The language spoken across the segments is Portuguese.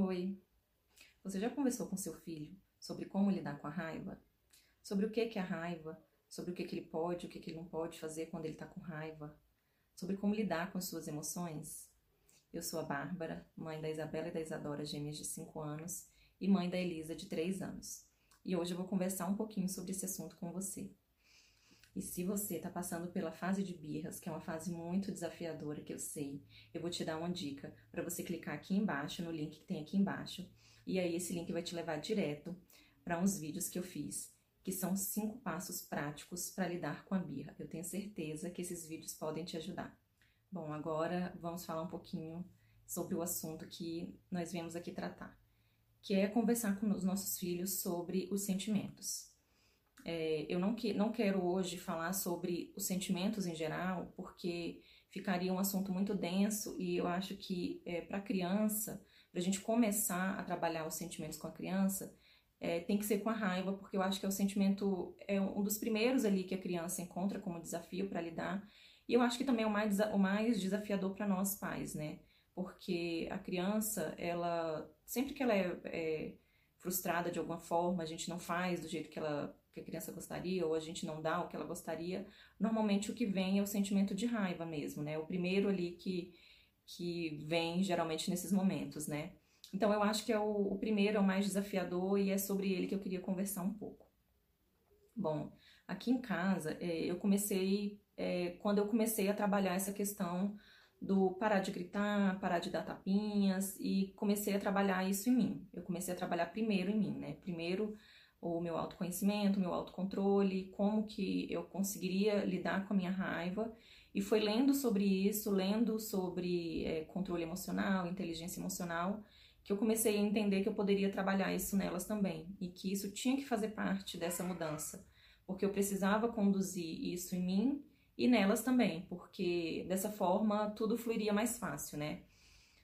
Oi. Você já conversou com seu filho sobre como lidar com a raiva? Sobre o que é a raiva? Sobre o que, que ele pode, o que, que ele não pode fazer quando ele está com raiva? Sobre como lidar com as suas emoções? Eu sou a Bárbara, mãe da Isabela e da Isadora, gêmeas de 5 anos, e mãe da Elisa, de 3 anos. E hoje eu vou conversar um pouquinho sobre esse assunto com você. E se você está passando pela fase de birras, que é uma fase muito desafiadora, que eu sei, eu vou te dar uma dica para você clicar aqui embaixo, no link que tem aqui embaixo, e aí esse link vai te levar direto para uns vídeos que eu fiz, que são cinco passos práticos para lidar com a birra. Eu tenho certeza que esses vídeos podem te ajudar. Bom, agora vamos falar um pouquinho sobre o assunto que nós viemos aqui tratar, que é conversar com os nossos filhos sobre os sentimentos. É, eu não, que, não quero hoje falar sobre os sentimentos em geral, porque ficaria um assunto muito denso e eu acho que é, para a criança, para a gente começar a trabalhar os sentimentos com a criança, é, tem que ser com a raiva, porque eu acho que é o sentimento, é um dos primeiros ali que a criança encontra como desafio para lidar, e eu acho que também é o mais, o mais desafiador para nós pais, né? Porque a criança, ela, sempre que ela é, é frustrada de alguma forma, a gente não faz do jeito que ela que a criança gostaria ou a gente não dá o que ela gostaria, normalmente o que vem é o sentimento de raiva mesmo, né? O primeiro ali que, que vem geralmente nesses momentos, né? Então eu acho que é o, o primeiro, é o mais desafiador e é sobre ele que eu queria conversar um pouco. Bom, aqui em casa é, eu comecei, é, quando eu comecei a trabalhar essa questão do parar de gritar, parar de dar tapinhas e comecei a trabalhar isso em mim. Eu comecei a trabalhar primeiro em mim, né? Primeiro o meu autoconhecimento, o meu autocontrole, como que eu conseguiria lidar com a minha raiva. E foi lendo sobre isso, lendo sobre é, controle emocional, inteligência emocional, que eu comecei a entender que eu poderia trabalhar isso nelas também e que isso tinha que fazer parte dessa mudança, porque eu precisava conduzir isso em mim e nelas também, porque dessa forma tudo fluiria mais fácil, né?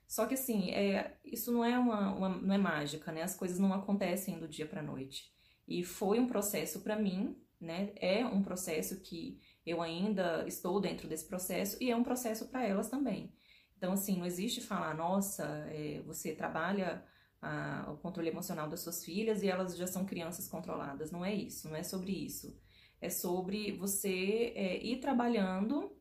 Só que assim, é, isso não é uma, uma, não é mágica, né? As coisas não acontecem do dia para noite. E foi um processo para mim, né? É um processo que eu ainda estou dentro desse processo e é um processo para elas também. Então, assim, não existe falar, nossa, é, você trabalha a, o controle emocional das suas filhas e elas já são crianças controladas. Não é isso, não é sobre isso. É sobre você é, ir trabalhando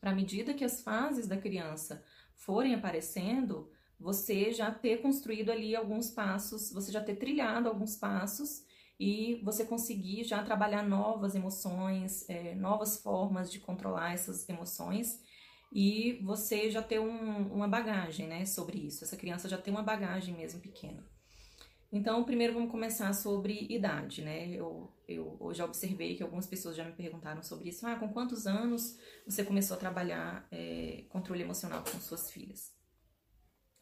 para à medida que as fases da criança forem aparecendo, você já ter construído ali alguns passos, você já ter trilhado alguns passos e você conseguir já trabalhar novas emoções, é, novas formas de controlar essas emoções e você já ter um, uma bagagem né, sobre isso. Essa criança já tem uma bagagem mesmo pequena. Então, primeiro vamos começar sobre idade, né? Eu, eu, eu já observei que algumas pessoas já me perguntaram sobre isso. Ah, com quantos anos você começou a trabalhar é, controle emocional com suas filhas?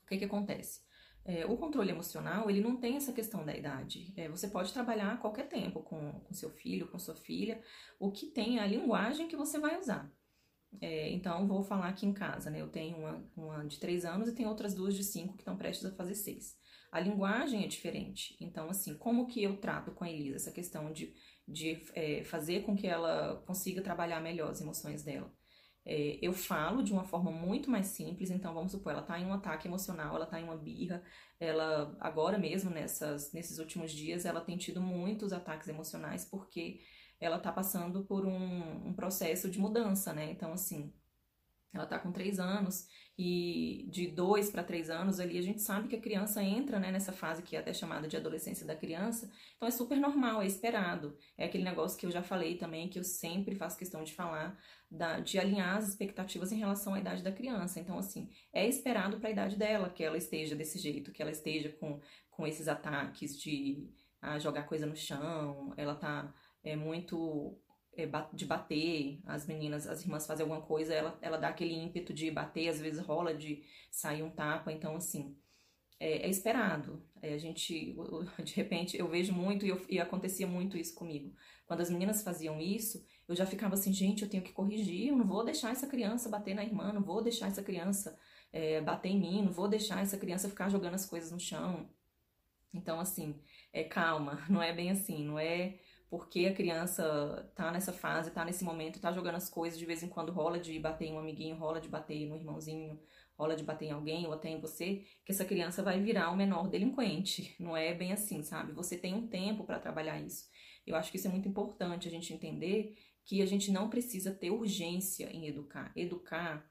O que que acontece? É, o controle emocional, ele não tem essa questão da idade. É, você pode trabalhar a qualquer tempo com, com seu filho, com sua filha. O que tem é a linguagem que você vai usar. É, então, vou falar aqui em casa, né? Eu tenho uma, uma de 3 anos e tenho outras duas de 5 que estão prestes a fazer 6. A linguagem é diferente. Então, assim, como que eu trato com a Elisa essa questão de, de é, fazer com que ela consiga trabalhar melhor as emoções dela? É, eu falo de uma forma muito mais simples, então vamos supor, ela tá em um ataque emocional, ela tá em uma birra, ela agora mesmo nessas, nesses últimos dias ela tem tido muitos ataques emocionais porque ela tá passando por um, um processo de mudança, né? Então assim, ela tá com três anos e de dois para três anos ali a gente sabe que a criança entra né, nessa fase que é até chamada de adolescência da criança, então é super normal, é esperado. É aquele negócio que eu já falei também, que eu sempre faço questão de falar, da, de alinhar as expectativas em relação à idade da criança. Então, assim, é esperado para a idade dela que ela esteja desse jeito, que ela esteja com, com esses ataques de jogar coisa no chão, ela tá é, muito de bater, as meninas, as irmãs fazem alguma coisa, ela, ela dá aquele ímpeto de bater, às vezes rola de sair um tapa, então assim, é, é esperado. É, a gente, de repente, eu vejo muito e, eu, e acontecia muito isso comigo. Quando as meninas faziam isso, eu já ficava assim, gente, eu tenho que corrigir, eu não vou deixar essa criança bater na irmã, não vou deixar essa criança é, bater em mim, não vou deixar essa criança ficar jogando as coisas no chão. Então, assim, é calma, não é bem assim, não é porque a criança tá nessa fase, tá nesse momento, tá jogando as coisas, de vez em quando rola de bater em um amiguinho, rola de bater no irmãozinho, rola de bater em alguém ou até em você, que essa criança vai virar o menor delinquente. Não é bem assim, sabe? Você tem um tempo para trabalhar isso. Eu acho que isso é muito importante a gente entender que a gente não precisa ter urgência em educar. Educar,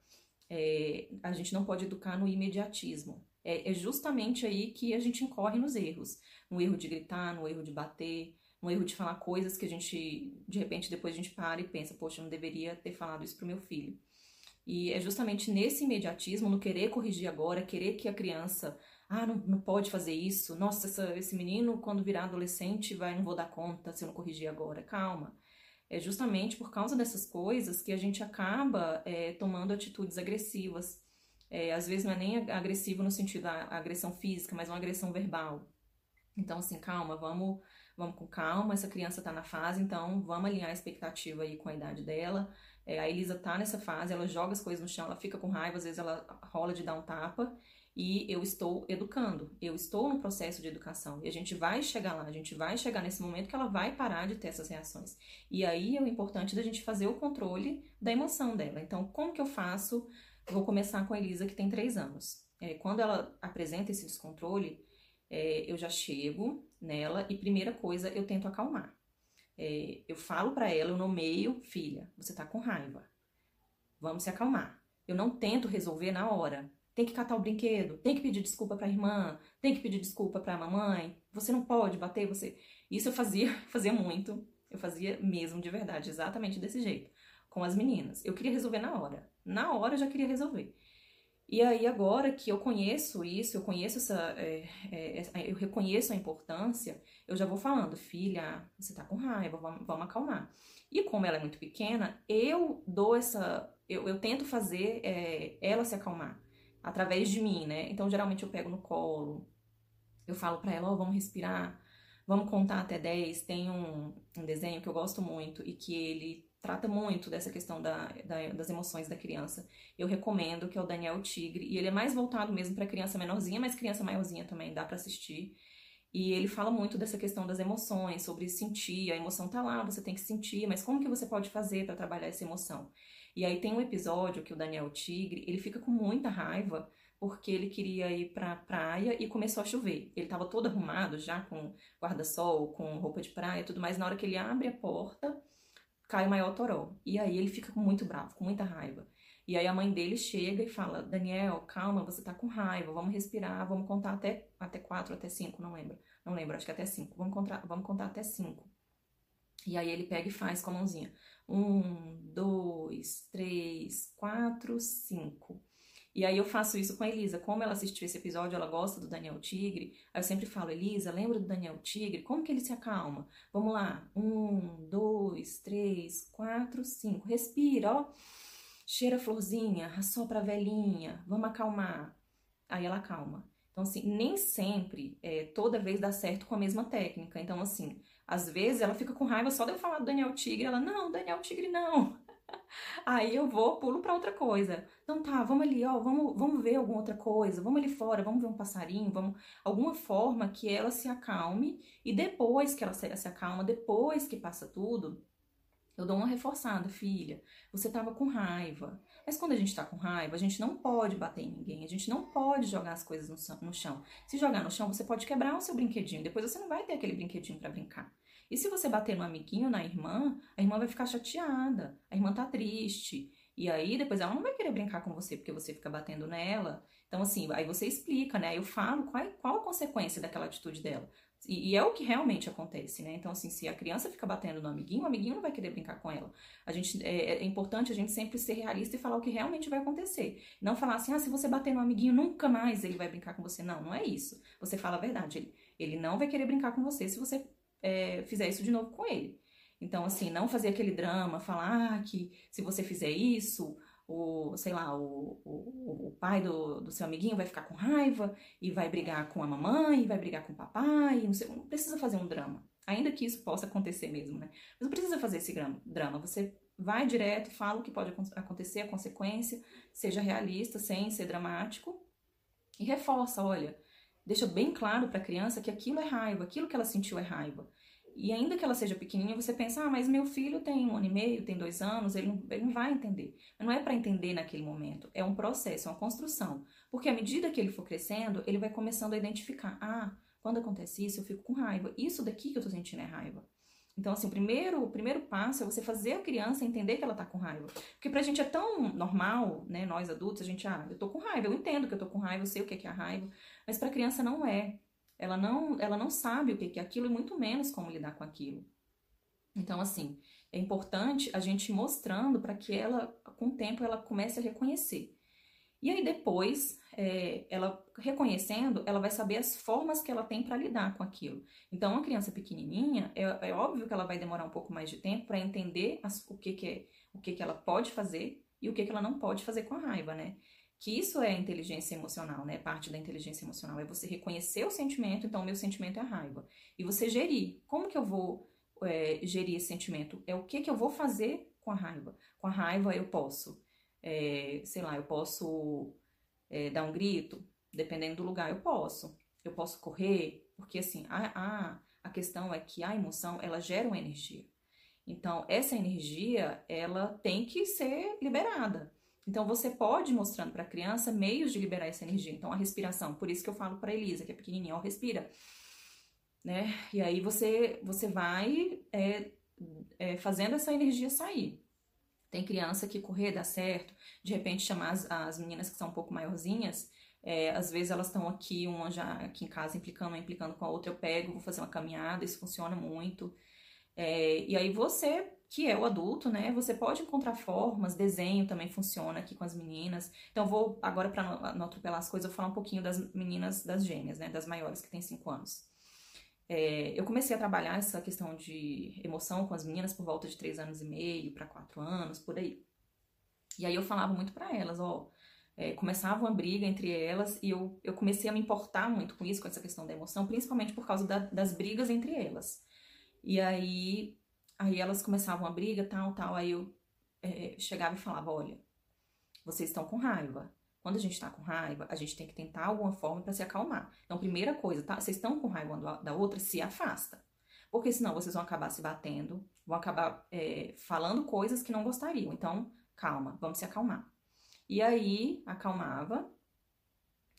é, a gente não pode educar no imediatismo. É, é, justamente aí que a gente incorre nos erros. No erro de gritar, no erro de bater, no erro de falar coisas que a gente, de repente, depois a gente para e pensa, poxa, eu não deveria ter falado isso pro meu filho. E é justamente nesse imediatismo, no querer corrigir agora, querer que a criança, ah, não, não pode fazer isso, nossa, essa, esse menino, quando virar adolescente, vai, não vou dar conta se eu não corrigir agora. Calma. É justamente por causa dessas coisas que a gente acaba é, tomando atitudes agressivas. É, às vezes não é nem agressivo no sentido da agressão física, mas uma agressão verbal. Então, assim, calma, vamos, vamos com calma, essa criança está na fase, então vamos alinhar a expectativa aí com a idade dela. É, a Elisa tá nessa fase, ela joga as coisas no chão, ela fica com raiva, às vezes ela rola de dar um tapa, e eu estou educando, eu estou no processo de educação, e a gente vai chegar lá, a gente vai chegar nesse momento que ela vai parar de ter essas reações. E aí é o importante da gente fazer o controle da emoção dela. Então, como que eu faço? Vou começar com a Elisa, que tem três anos. É, quando ela apresenta esse descontrole, é, eu já chego nela e primeira coisa eu tento acalmar. É, eu falo para ela, eu nomeio, filha, você tá com raiva. Vamos se acalmar. Eu não tento resolver na hora. Tem que catar o brinquedo, tem que pedir desculpa para a irmã, tem que pedir desculpa para a mamãe. Você não pode bater, você. Isso eu fazia, fazia muito. Eu fazia mesmo de verdade, exatamente desse jeito, com as meninas. Eu queria resolver na hora. Na hora eu já queria resolver. E aí, agora que eu conheço isso, eu conheço essa. É, é, eu reconheço a importância, eu já vou falando, filha, você tá com raiva, vamos, vamos acalmar. E como ela é muito pequena, eu dou essa. Eu, eu tento fazer é, ela se acalmar através de mim, né? Então, geralmente eu pego no colo, eu falo pra ela, ó, oh, vamos respirar, vamos contar até 10. Tem um, um desenho que eu gosto muito e que ele trata muito dessa questão da, da, das emoções da criança. Eu recomendo que é o Daniel Tigre, e ele é mais voltado mesmo para criança menorzinha, mas criança maiorzinha também dá para assistir. E ele fala muito dessa questão das emoções, sobre sentir, a emoção tá lá, você tem que sentir, mas como que você pode fazer para trabalhar essa emoção? E aí tem um episódio que o Daniel Tigre, ele fica com muita raiva porque ele queria ir pra praia e começou a chover. Ele tava todo arrumado já com guarda-sol, com roupa de praia e tudo mais. Na hora que ele abre a porta, cai o maior toró. E aí ele fica muito bravo, com muita raiva. E aí a mãe dele chega e fala: Daniel, calma, você tá com raiva, vamos respirar, vamos contar até, até quatro, até cinco, não lembro. Não lembro, acho que até cinco. Vamos contar, vamos contar até cinco. E aí ele pega e faz com a mãozinha. Um, dois, três, quatro, cinco. E aí eu faço isso com a Elisa. Como ela assistiu esse episódio, ela gosta do Daniel Tigre. Aí eu sempre falo, Elisa, lembra do Daniel Tigre? Como que ele se acalma? Vamos lá. Um, dois, três, quatro, cinco. Respira, ó. Cheira a florzinha, assopra a velhinha. Vamos acalmar. Aí ela acalma. Então, assim, nem sempre, é, toda vez dá certo com a mesma técnica. Então, assim, às vezes ela fica com raiva só de eu falar do Daniel Tigre. Ela, não, Daniel Tigre não. Aí eu vou, pulo para outra coisa. Então tá, vamos ali, ó, vamos, vamos ver alguma outra coisa, vamos ali fora, vamos ver um passarinho, vamos alguma forma que ela se acalme e depois que ela se, se acalma, depois que passa tudo, eu dou uma reforçada, filha. Você tava com raiva. Mas quando a gente tá com raiva, a gente não pode bater em ninguém, a gente não pode jogar as coisas no, no chão. Se jogar no chão, você pode quebrar o seu brinquedinho, depois você não vai ter aquele brinquedinho para brincar. E se você bater no amiguinho, na irmã, a irmã vai ficar chateada, a irmã tá triste. E aí depois ela não vai querer brincar com você porque você fica batendo nela. Então, assim, aí você explica, né? Eu falo qual, qual a consequência daquela atitude dela. E, e, é o que realmente acontece, né? Então, assim, se a criança fica batendo no amiguinho, o amiguinho não vai querer brincar com ela. A gente, é, é importante a gente sempre ser realista e falar o que realmente vai acontecer. Não falar assim, ah, se você bater no amiguinho, nunca mais ele vai brincar com você. Não, não é isso. Você fala a verdade. Ele, ele não vai querer brincar com você se você é, fizer isso de novo com ele. Então, assim, não fazer aquele drama, falar ah, que se você fizer isso, o, sei lá, o, o, o pai do, do seu amiguinho vai ficar com raiva e vai brigar com a mamãe, vai brigar com o papai, não, sei, não precisa fazer um drama. Ainda que isso possa acontecer mesmo, né? Mas não precisa fazer esse drama. Você vai direto, fala o que pode acontecer, a consequência, seja realista, sem ser dramático, e reforça, olha, deixa bem claro para a criança que aquilo é raiva, aquilo que ela sentiu é raiva. E ainda que ela seja pequenininha, você pensa, ah, mas meu filho tem um ano e meio, tem dois anos, ele não, ele não vai entender. Mas não é para entender naquele momento, é um processo, é uma construção. Porque à medida que ele for crescendo, ele vai começando a identificar, ah, quando acontece isso, eu fico com raiva. Isso daqui que eu tô sentindo é raiva. Então, assim, o primeiro, o primeiro passo é você fazer a criança entender que ela tá com raiva. Porque pra gente é tão normal, né, nós adultos, a gente, ah, eu tô com raiva, eu entendo que eu tô com raiva, eu sei o que é, que é a raiva, mas pra criança não é. Ela não, ela não sabe o que é aquilo e muito menos como lidar com aquilo. Então, assim, é importante a gente mostrando para que ela, com o tempo, ela comece a reconhecer. E aí depois, é, ela reconhecendo, ela vai saber as formas que ela tem para lidar com aquilo. Então, uma criança pequenininha, é, é, óbvio que ela vai demorar um pouco mais de tempo para entender as, o que, que é, o que, que ela pode fazer e o que, que ela não pode fazer com a raiva, né? que isso é inteligência emocional, né? Parte da inteligência emocional é você reconhecer o sentimento, então o meu sentimento é a raiva. E você gerir. Como que eu vou é, gerir esse sentimento? É o que que eu vou fazer com a raiva. Com a raiva eu posso, é, sei lá, eu posso é, dar um grito, dependendo do lugar, eu posso. Eu posso correr, porque assim, a, a, a questão é que a emoção, ela gera uma energia. Então, essa energia, ela tem que ser liberada. Então você pode ir mostrando para a criança meios de liberar essa energia. Então a respiração, por isso que eu falo para Elisa, que é pequenininha, ó, respira, né? E aí você você vai é, é, fazendo essa energia sair. Tem criança que correr dá certo, de repente chamar as, as meninas que são um pouco maiorzinhas, é, às vezes elas estão aqui, uma já aqui em casa implicando, uma implicando com a outra, eu pego, vou fazer uma caminhada, isso funciona muito. É, e aí você que é o adulto, né? Você pode encontrar formas, desenho também funciona aqui com as meninas. Então, vou agora, para não atropelar as coisas, eu vou falar um pouquinho das meninas, das gêmeas, né? Das maiores, que têm 5 anos. É, eu comecei a trabalhar essa questão de emoção com as meninas por volta de 3 anos e meio para 4 anos, por aí. E aí eu falava muito para elas, ó. É, começava uma briga entre elas e eu, eu comecei a me importar muito com isso, com essa questão da emoção, principalmente por causa da, das brigas entre elas. E aí Aí elas começavam a briga, tal, tal. Aí eu é, chegava e falava: olha, vocês estão com raiva. Quando a gente tá com raiva, a gente tem que tentar alguma forma para se acalmar. Então, primeira coisa, tá? Vocês estão com raiva da outra, se afasta. Porque senão vocês vão acabar se batendo, vão acabar é, falando coisas que não gostariam. Então, calma, vamos se acalmar. E aí, acalmava.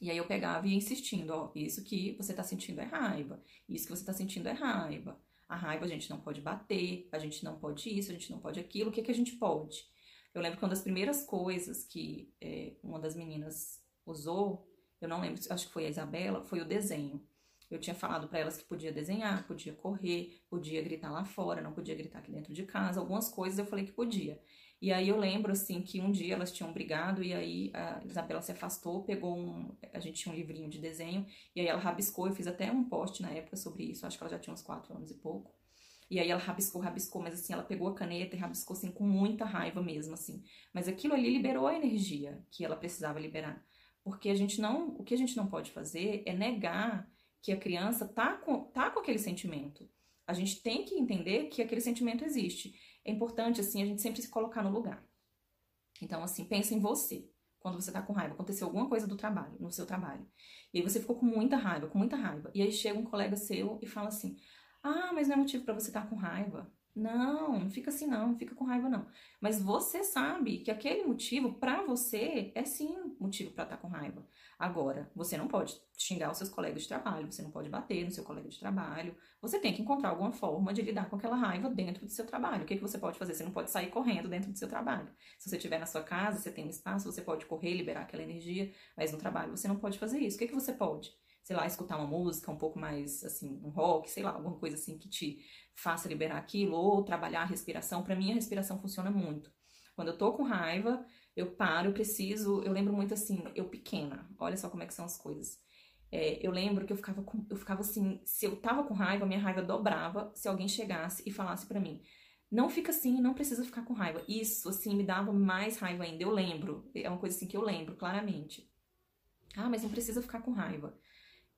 E aí eu pegava e ia insistindo, ó, isso que você tá sentindo é raiva, isso que você tá sentindo é raiva. A raiva a gente não pode bater, a gente não pode isso, a gente não pode aquilo. O que, que a gente pode? Eu lembro que uma das primeiras coisas que é, uma das meninas usou, eu não lembro, acho que foi a Isabela, foi o desenho. Eu tinha falado para elas que podia desenhar, podia correr, podia gritar lá fora, não podia gritar aqui dentro de casa. Algumas coisas eu falei que podia. E aí eu lembro assim que um dia elas tinham brigado e aí a Isabela se afastou, pegou um, a gente tinha um livrinho de desenho e aí ela rabiscou, eu fiz até um post na época sobre isso, acho que ela já tinha uns quatro anos e pouco. E aí ela rabiscou, rabiscou, mas assim, ela pegou a caneta e rabiscou assim com muita raiva mesmo, assim. Mas aquilo ali liberou a energia que ela precisava liberar. Porque a gente não, o que a gente não pode fazer é negar que a criança tá com, tá com aquele sentimento. A gente tem que entender que aquele sentimento existe. É importante, assim, a gente sempre se colocar no lugar. Então, assim, pensa em você. Quando você tá com raiva, aconteceu alguma coisa do trabalho, no seu trabalho. E aí você ficou com muita raiva, com muita raiva. E aí chega um colega seu e fala assim: ah, mas não é motivo para você estar tá com raiva. Não, não fica assim não, não fica com raiva não. Mas você sabe que aquele motivo para você é sim motivo para estar tá com raiva. Agora, você não pode xingar os seus colegas de trabalho, você não pode bater no seu colega de trabalho. Você tem que encontrar alguma forma de lidar com aquela raiva dentro do seu trabalho. O que, que você pode fazer? Você não pode sair correndo dentro do seu trabalho. Se você estiver na sua casa, você tem um espaço, você pode correr, liberar aquela energia, mas no trabalho você não pode fazer isso. O que, que você pode? Sei lá, escutar uma música um pouco mais, assim, um rock, sei lá, alguma coisa assim que te faça liberar aquilo, ou trabalhar a respiração. Para mim, a respiração funciona muito. Quando eu tô com raiva, eu paro, eu preciso. Eu lembro muito assim, eu pequena, olha só como é que são as coisas. É, eu lembro que eu ficava, com, eu ficava assim, se eu tava com raiva, minha raiva dobrava se alguém chegasse e falasse para mim. Não fica assim, não precisa ficar com raiva. Isso, assim, me dava mais raiva ainda. Eu lembro. É uma coisa assim que eu lembro claramente. Ah, mas não precisa ficar com raiva.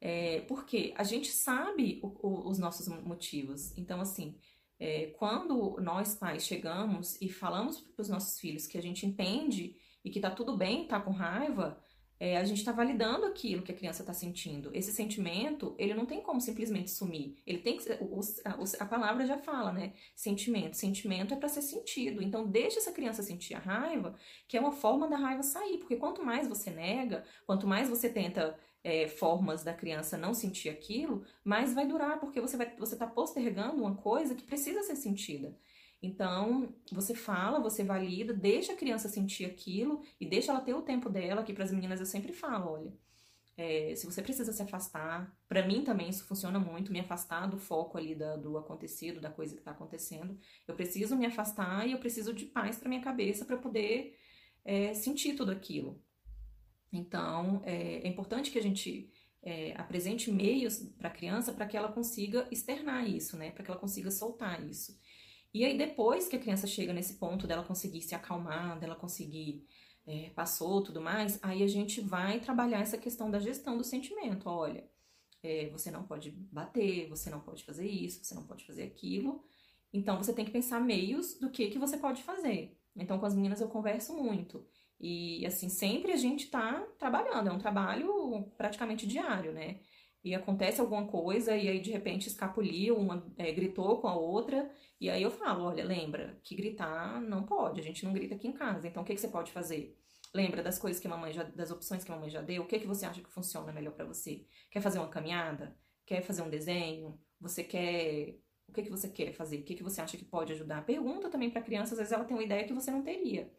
É, porque a gente sabe o, o, os nossos motivos. Então, assim, é, quando nós pais chegamos e falamos para os nossos filhos que a gente entende e que tá tudo bem, tá com raiva, é, a gente está validando aquilo que a criança está sentindo. Esse sentimento, ele não tem como simplesmente sumir. Ele tem que, o, a, a palavra já fala, né? Sentimento. Sentimento é para ser sentido. Então, deixa essa criança sentir a raiva, que é uma forma da raiva sair. Porque quanto mais você nega, quanto mais você tenta é, formas da criança não sentir aquilo, mais vai durar, porque você vai, você está postergando uma coisa que precisa ser sentida. Então, você fala, você valida, deixa a criança sentir aquilo e deixa ela ter o tempo dela, que para as meninas eu sempre falo, olha, é, se você precisa se afastar, para mim também isso funciona muito, me afastar do foco ali da, do acontecido, da coisa que está acontecendo. Eu preciso me afastar e eu preciso de paz para minha cabeça para poder é, sentir tudo aquilo. Então, é, é importante que a gente é, apresente meios para a criança para que ela consiga externar isso, né? Para que ela consiga soltar isso. E aí, depois que a criança chega nesse ponto dela conseguir se acalmar, dela conseguir é, passou tudo mais, aí a gente vai trabalhar essa questão da gestão do sentimento. Olha, é, você não pode bater, você não pode fazer isso, você não pode fazer aquilo. Então você tem que pensar meios do que, que você pode fazer. Então com as meninas eu converso muito. E assim, sempre a gente tá trabalhando, é um trabalho praticamente diário, né? e acontece alguma coisa e aí de repente escapuliu, uma é, gritou com a outra, e aí eu falo, olha, lembra que gritar não pode, a gente não grita aqui em casa, então o que, que você pode fazer? Lembra das coisas que a mamãe já, das opções que a mamãe já deu, o que, que você acha que funciona melhor para você? Quer fazer uma caminhada? Quer fazer um desenho? Você quer o que, que você quer fazer? O que, que você acha que pode ajudar? Pergunta também para a criança, às vezes ela tem uma ideia que você não teria.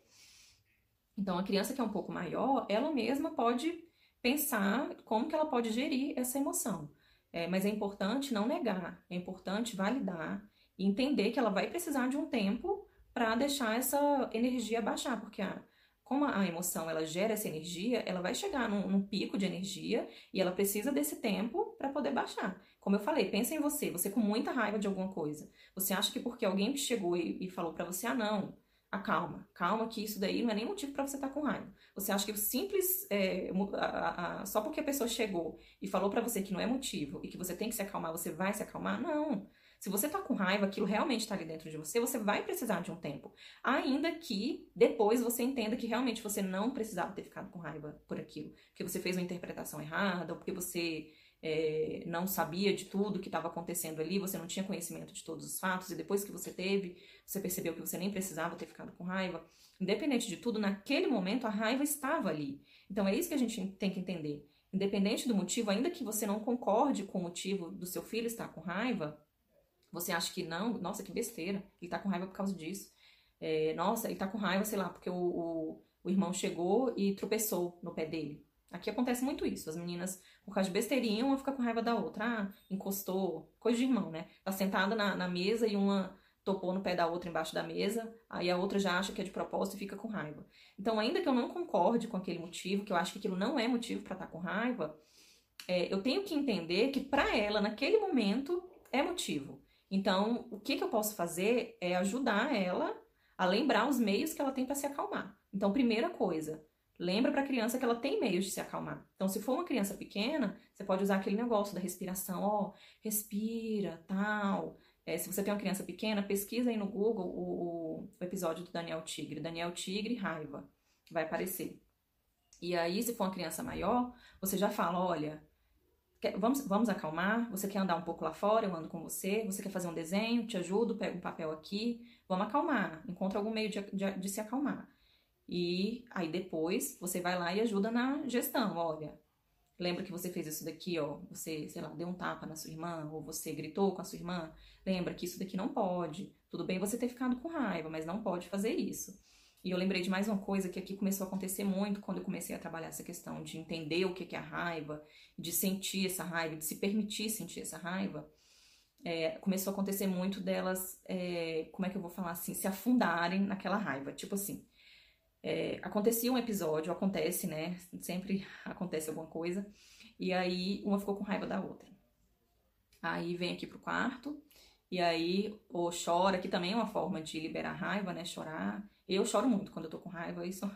Então, a criança que é um pouco maior, ela mesma pode pensar como que ela pode gerir essa emoção. É, mas é importante não negar, é importante validar e entender que ela vai precisar de um tempo para deixar essa energia baixar, porque a, como a emoção ela gera essa energia, ela vai chegar num, num pico de energia e ela precisa desse tempo para poder baixar. Como eu falei, pensa em você, você com muita raiva de alguma coisa. Você acha que porque alguém chegou e, e falou para você, ah não, acalma, calma que isso daí não é nem motivo para você estar tá com raiva. Você acha que o simples, é, a, a, só porque a pessoa chegou e falou para você que não é motivo e que você tem que se acalmar, você vai se acalmar? Não. Se você tá com raiva, aquilo realmente está ali dentro de você, você vai precisar de um tempo. Ainda que depois você entenda que realmente você não precisava ter ficado com raiva por aquilo. Porque você fez uma interpretação errada, ou porque você é, não sabia de tudo que estava acontecendo ali, você não tinha conhecimento de todos os fatos, e depois que você teve, você percebeu que você nem precisava ter ficado com raiva. Independente de tudo, naquele momento a raiva estava ali. Então é isso que a gente tem que entender. Independente do motivo, ainda que você não concorde com o motivo do seu filho estar com raiva, você acha que não, nossa, que besteira, ele está com raiva por causa disso. É, nossa, ele está com raiva, sei lá, porque o, o, o irmão chegou e tropeçou no pé dele. Aqui acontece muito isso. As meninas, por causa de besteirinha, uma fica com raiva da outra. Ah, encostou. Coisa de irmão, né? Tá sentada na, na mesa e uma topou no pé da outra embaixo da mesa, aí a outra já acha que é de propósito e fica com raiva. Então, ainda que eu não concorde com aquele motivo, que eu acho que aquilo não é motivo para estar tá com raiva, é, eu tenho que entender que para ela, naquele momento, é motivo. Então, o que, que eu posso fazer é ajudar ela a lembrar os meios que ela tem para se acalmar. Então, primeira coisa, lembra para a criança que ela tem meios de se acalmar. Então, se for uma criança pequena, você pode usar aquele negócio da respiração, ó, respira, tal. É, se você tem uma criança pequena, pesquisa aí no Google o, o, episódio do Daniel Tigre. Daniel Tigre, raiva. Vai aparecer. E aí, se for uma criança maior, você já fala: olha, vamos, vamos acalmar. Você quer andar um pouco lá fora? Eu ando com você. Você quer fazer um desenho? Te ajudo, pega um papel aqui. Vamos acalmar. Encontra algum meio de, de, de se acalmar. E aí depois você vai lá e ajuda na gestão. Olha, Lembra que você fez isso daqui, ó? Você, sei lá, deu um tapa na sua irmã, ou você gritou com a sua irmã. Lembra que isso daqui não pode. Tudo bem você ter ficado com raiva, mas não pode fazer isso. E eu lembrei de mais uma coisa que aqui começou a acontecer muito quando eu comecei a trabalhar essa questão de entender o que é a raiva, de sentir essa raiva, de se permitir sentir essa raiva. É, começou a acontecer muito delas, é, como é que eu vou falar assim, se afundarem naquela raiva. Tipo assim, é, acontecia um episódio, acontece, né? Sempre acontece alguma coisa. E aí uma ficou com raiva da outra. Aí vem aqui pro quarto, e aí ou chora, que também é uma forma de liberar raiva, né? Chorar. Eu choro muito quando eu tô com raiva, isso é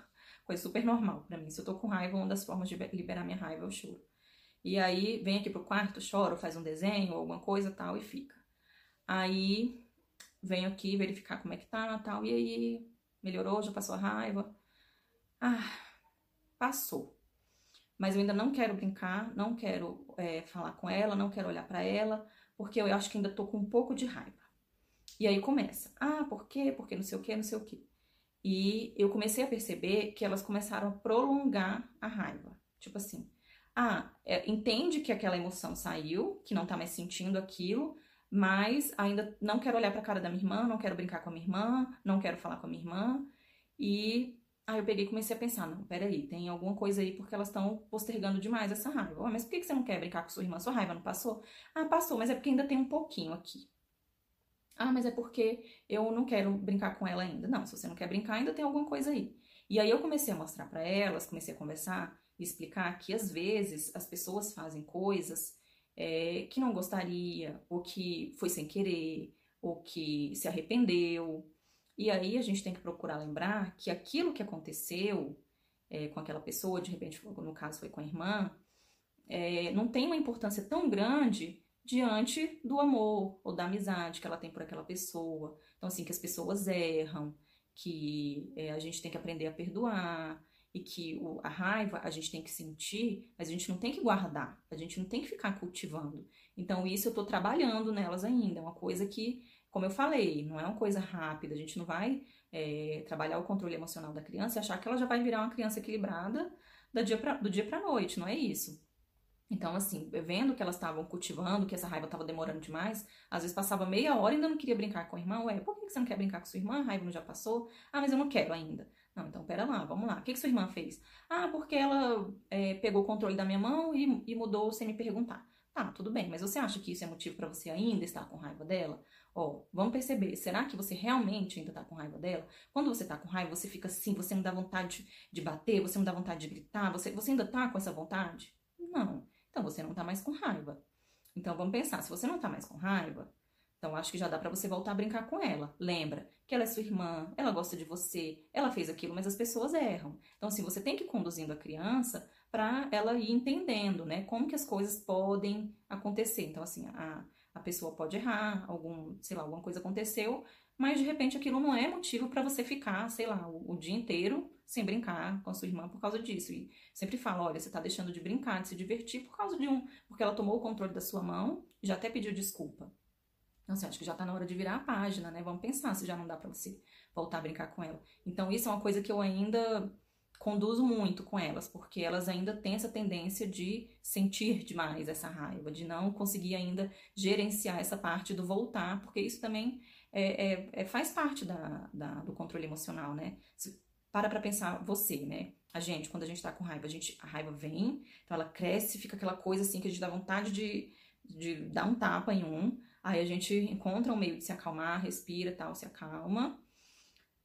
coisa super normal para mim. Se eu tô com raiva, uma das formas de liberar minha raiva, eu choro. E aí vem aqui pro quarto, chora, faz um desenho, alguma coisa tal, e fica. Aí venho aqui verificar como é que tá, tal, e aí melhorou, já passou a raiva. Ah, passou. mas eu ainda não quero brincar, não quero é, falar com ela, não quero olhar para ela, porque eu acho que ainda tô com um pouco de raiva. E aí começa, ah, por quê? Porque não sei o quê, não sei o quê. E eu comecei a perceber que elas começaram a prolongar a raiva. Tipo assim, ah, é, entende que aquela emoção saiu, que não tá mais sentindo aquilo, mas ainda não quero olhar para a cara da minha irmã, não quero brincar com a minha irmã, não quero falar com a minha irmã. E aí eu peguei e comecei a pensar, não, peraí, tem alguma coisa aí porque elas estão postergando demais essa raiva. Mas por que você não quer brincar com sua irmã? Sua raiva não passou? Ah, passou, mas é porque ainda tem um pouquinho aqui. Ah, mas é porque eu não quero brincar com ela ainda. Não, se você não quer brincar, ainda tem alguma coisa aí. E aí eu comecei a mostrar para elas, comecei a conversar explicar que às vezes as pessoas fazem coisas é, que não gostaria, ou que foi sem querer, ou que se arrependeu. E aí a gente tem que procurar lembrar que aquilo que aconteceu é, com aquela pessoa, de repente, no caso foi com a irmã, é, não tem uma importância tão grande diante do amor ou da amizade que ela tem por aquela pessoa. Então, assim, que as pessoas erram, que é, a gente tem que aprender a perdoar, e que o, a raiva a gente tem que sentir, mas a gente não tem que guardar, a gente não tem que ficar cultivando. Então, isso eu estou trabalhando nelas ainda, é uma coisa que, como eu falei, não é uma coisa rápida, a gente não vai é, trabalhar o controle emocional da criança e achar que ela já vai virar uma criança equilibrada do dia pra, do dia para noite, não é isso. Então, assim, vendo que elas estavam cultivando, que essa raiva estava demorando demais, às vezes passava meia hora e ainda não queria brincar com a irmã. Ué, por que você não quer brincar com sua irmã? A raiva não já passou? Ah, mas eu não quero ainda. Então pera lá, vamos lá. O que, que sua irmã fez? Ah, porque ela é, pegou o controle da minha mão e, e mudou sem me perguntar. Tá, tudo bem, mas você acha que isso é motivo para você ainda estar com raiva dela? Ó, vamos perceber, será que você realmente ainda tá com raiva dela? Quando você tá com raiva, você fica assim, você não dá vontade de bater, você não dá vontade de gritar, você, você ainda tá com essa vontade? Não. Então você não tá mais com raiva. Então vamos pensar, se você não tá mais com raiva, então acho que já dá para você voltar a brincar com ela. Lembra que ela é sua irmã, ela gosta de você, ela fez aquilo, mas as pessoas erram. Então assim, você tem que ir conduzindo a criança para ela ir entendendo, né, como que as coisas podem acontecer. Então assim, a, a pessoa pode errar, algum, sei lá, alguma coisa aconteceu, mas de repente aquilo não é motivo para você ficar, sei lá, o, o, dia inteiro sem brincar com a sua irmã por causa disso. E sempre fala, olha, você tá deixando de brincar, de se divertir por causa de um, porque ela tomou o controle da sua mão, já até pediu desculpa. Então, assim, acho que já tá na hora de virar a página, né? Vamos pensar se já não dá para você voltar a brincar com ela. Então, isso é uma coisa que eu ainda conduzo muito com elas, porque elas ainda têm essa tendência de sentir demais essa raiva, de não conseguir ainda gerenciar essa parte do voltar, porque isso também é, é, é faz parte da, da, do controle emocional, né? Se, para pra pensar você, né? A gente, quando a gente tá com raiva, a, gente, a raiva vem, então ela cresce, fica aquela coisa assim que a gente dá vontade de, de dar um tapa em um, Aí a gente encontra um meio de se acalmar, respira tal, se acalma.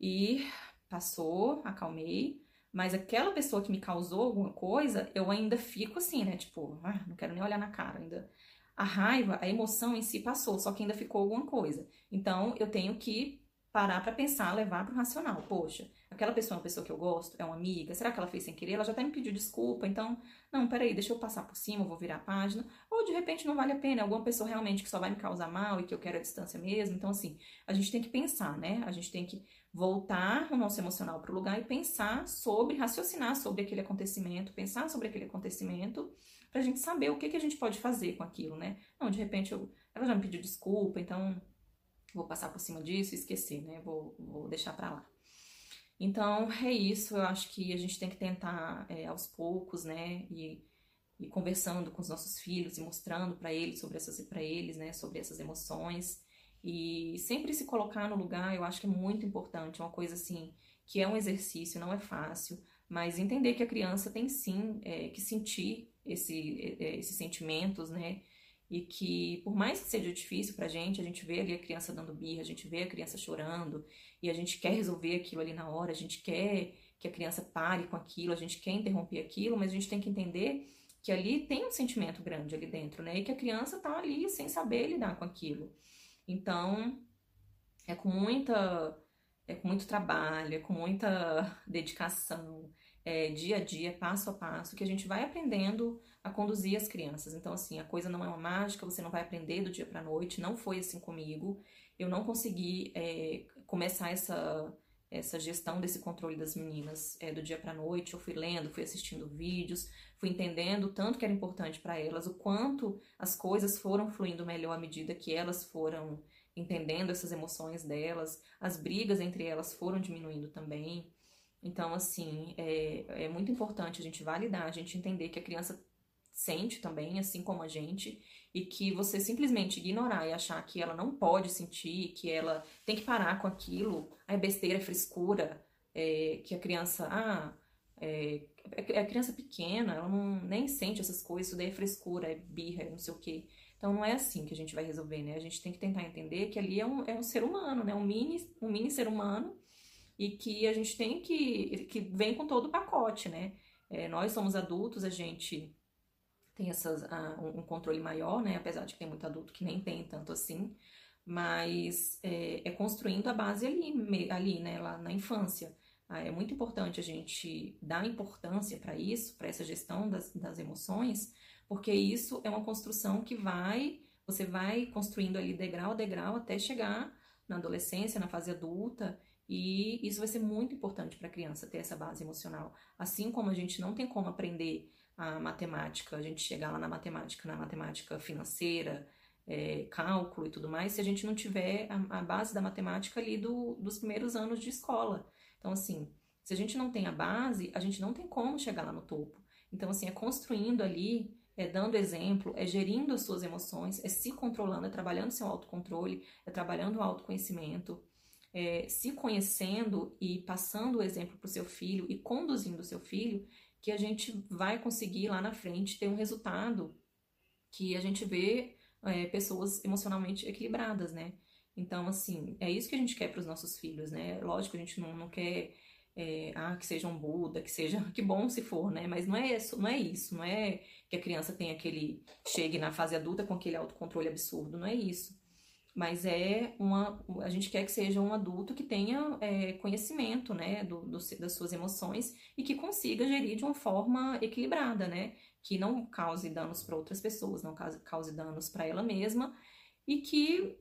E passou, acalmei. Mas aquela pessoa que me causou alguma coisa, eu ainda fico assim, né? Tipo, ah, não quero nem olhar na cara ainda. A raiva, a emoção em si passou, só que ainda ficou alguma coisa. Então eu tenho que parar para pensar, levar para o racional. Poxa, aquela pessoa é uma pessoa que eu gosto, é uma amiga, será que ela fez sem querer? Ela já até me pediu desculpa, então, não, peraí, deixa eu passar por cima, vou virar a página. De repente não vale a pena, é alguma pessoa realmente que só vai me causar mal e que eu quero a distância mesmo. Então, assim, a gente tem que pensar, né? A gente tem que voltar o nosso emocional para o lugar e pensar sobre, raciocinar sobre aquele acontecimento, pensar sobre aquele acontecimento, pra gente saber o que, que a gente pode fazer com aquilo, né? Não, de repente eu, ela já me pediu desculpa, então vou passar por cima disso e esquecer, né? Vou, vou deixar para lá. Então é isso, eu acho que a gente tem que tentar é, aos poucos, né? E, e, conversando com os nossos filhos e mostrando para eles sobre essas para eles, né? Sobre essas emoções e sempre se colocar no lugar, eu acho que é muito importante, é uma coisa assim que é um exercício, não é fácil, mas entender que a criança tem sim é, que sentir esse, é, esses sentimentos, né? e que por mais que seja difícil pra gente, a gente vê ali a criança dando birra, a gente vê a criança chorando e a gente quer resolver aquilo ali na hora, a gente quer que a criança pare com aquilo, a gente quer interromper aquilo, mas a gente tem que entender que ali tem um sentimento grande ali dentro, né? E que a criança tá ali sem saber lidar com aquilo. Então, é com muita é com muito trabalho, é com muita dedicação, é, dia a dia, passo a passo, que a gente vai aprendendo a conduzir as crianças. Então, assim, a coisa não é uma mágica, você não vai aprender do dia para noite, não foi assim comigo. Eu não consegui é, começar essa, essa gestão desse controle das meninas é, do dia para noite. Eu fui lendo, fui assistindo vídeos, fui entendendo o tanto que era importante para elas, o quanto as coisas foram fluindo melhor à medida que elas foram entendendo essas emoções delas, as brigas entre elas foram diminuindo também. Então, assim, é, é muito importante a gente validar, a gente entender que a criança sente também, assim como a gente, e que você simplesmente ignorar e achar que ela não pode sentir, que ela tem que parar com aquilo, é besteira, é frescura, é, que a criança, ah, é, é, a criança pequena, ela não, nem sente essas coisas, isso daí é frescura, é birra, é não sei o quê. Então não é assim que a gente vai resolver, né? A gente tem que tentar entender que ali é um, é um ser humano, né? Um mini, um mini ser humano e que a gente tem que, que vem com todo o pacote, né? É, nós somos adultos, a gente tem essas, uh, um controle maior, né? Apesar de que tem muito adulto que nem tem tanto assim, mas é, é construindo a base ali, ali, né? Lá na infância. Ah, é muito importante a gente dar importância para isso, para essa gestão das, das emoções, porque isso é uma construção que vai, você vai construindo ali degrau a degrau até chegar na adolescência, na fase adulta, e isso vai ser muito importante para a criança ter essa base emocional. Assim como a gente não tem como aprender a matemática, a gente chegar lá na matemática, na matemática financeira, é, cálculo e tudo mais, se a gente não tiver a, a base da matemática ali do, dos primeiros anos de escola. Então, assim, se a gente não tem a base, a gente não tem como chegar lá no topo. Então, assim, é construindo ali, é dando exemplo, é gerindo as suas emoções, é se controlando, é trabalhando seu autocontrole, é trabalhando o autoconhecimento, é se conhecendo e passando o exemplo para o seu filho e conduzindo o seu filho, que a gente vai conseguir lá na frente ter um resultado que a gente vê é, pessoas emocionalmente equilibradas, né? Então, assim, é isso que a gente quer para os nossos filhos, né? Lógico, a gente não, não quer é, ah, que seja um Buda, que seja. Que bom se for, né? Mas não é isso, não é isso, não é que a criança tenha aquele. chegue na fase adulta com aquele autocontrole absurdo, não é isso mas é uma a gente quer que seja um adulto que tenha é, conhecimento né do, do, das suas emoções e que consiga gerir de uma forma equilibrada né que não cause danos para outras pessoas não cause, cause danos para ela mesma e que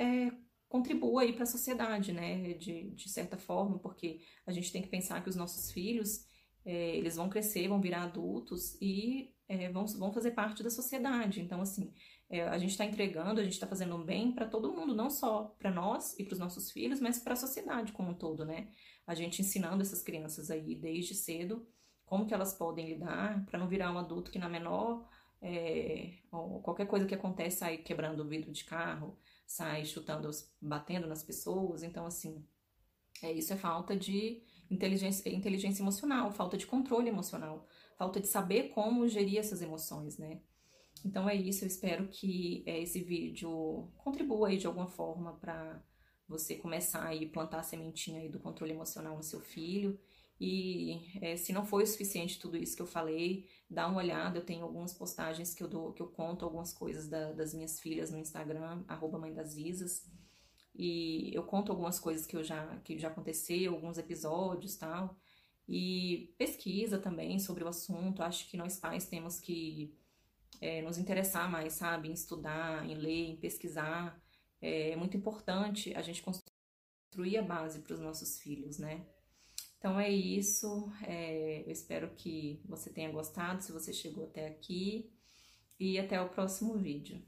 é, contribua aí para a sociedade né de, de certa forma porque a gente tem que pensar que os nossos filhos é, eles vão crescer vão virar adultos e é, vão, vão fazer parte da sociedade então assim é, a gente está entregando, a gente está fazendo um bem para todo mundo, não só para nós e para os nossos filhos, mas para a sociedade como um todo, né? A gente ensinando essas crianças aí desde cedo como que elas podem lidar para não virar um adulto que na menor é, qualquer coisa que acontece sai quebrando o vidro de carro, sai chutando, batendo nas pessoas. Então assim, é isso é falta de inteligência, inteligência emocional, falta de controle emocional, falta de saber como gerir essas emoções, né? Então é isso, eu espero que é, esse vídeo contribua aí de alguma forma para você começar a plantar a sementinha aí do controle emocional no seu filho. E é, se não foi o suficiente tudo isso que eu falei, dá uma olhada, eu tenho algumas postagens que eu dou, que eu conto algumas coisas da, das minhas filhas no Instagram, arroba mãe das Isas. E eu conto algumas coisas que eu já que já aconteceu, alguns episódios tal. E pesquisa também sobre o assunto. Acho que nós pais temos que é, nos interessar mais, sabe? Em estudar, em ler, em pesquisar. É muito importante a gente construir a base para os nossos filhos, né? Então é isso. É, eu espero que você tenha gostado, se você chegou até aqui. E até o próximo vídeo.